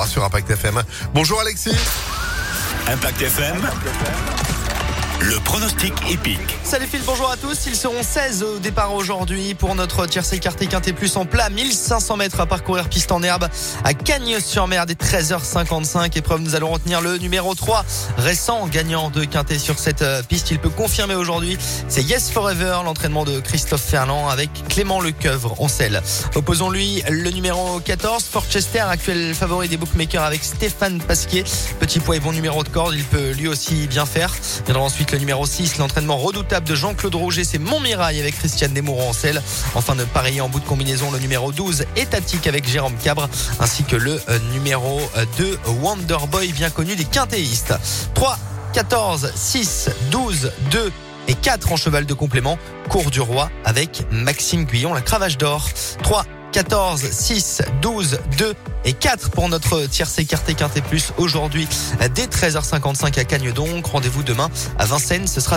3 sur Impact FM. Bonjour Alexis. Impact FM. Le pronostic épique. Salut Phil, bonjour à tous. Ils seront 16 au départ aujourd'hui pour notre tiercé écarté quinté plus en plat. 1500 mètres à parcourir piste en herbe à Cagnes-sur-Mer dès 13h55. Épreuve, nous allons retenir le numéro 3 récent gagnant de quinté sur cette euh, piste. Il peut confirmer aujourd'hui. C'est Yes Forever, l'entraînement de Christophe Ferland avec Clément Lecoeuvre en selle. Opposons-lui le numéro 14, Forchester, actuel favori des bookmakers avec Stéphane Pasquier. Petit poids et bon numéro de corde. Il peut lui aussi bien faire. Viendra ensuite le numéro 6, l'entraînement redoutable de Jean-Claude Rouget, c'est Montmirail avec Christiane Desmouron en selle. Enfin de parier en bout de combinaison, le numéro 12, Étatique avec Jérôme Cabre, ainsi que le euh, numéro 2, Wonderboy, bien connu des quintéistes. 3, 14, 6, 12, 2, et 4 en cheval de complément. Cours du roi avec Maxime Guyon, la cravache d'or. 3, 14, 6, 12, 2 et 4 pour notre tiercé écarté quinté plus aujourd'hui dès 13h55 à Cagnes donc. Rendez-vous demain à Vincennes. Ce sera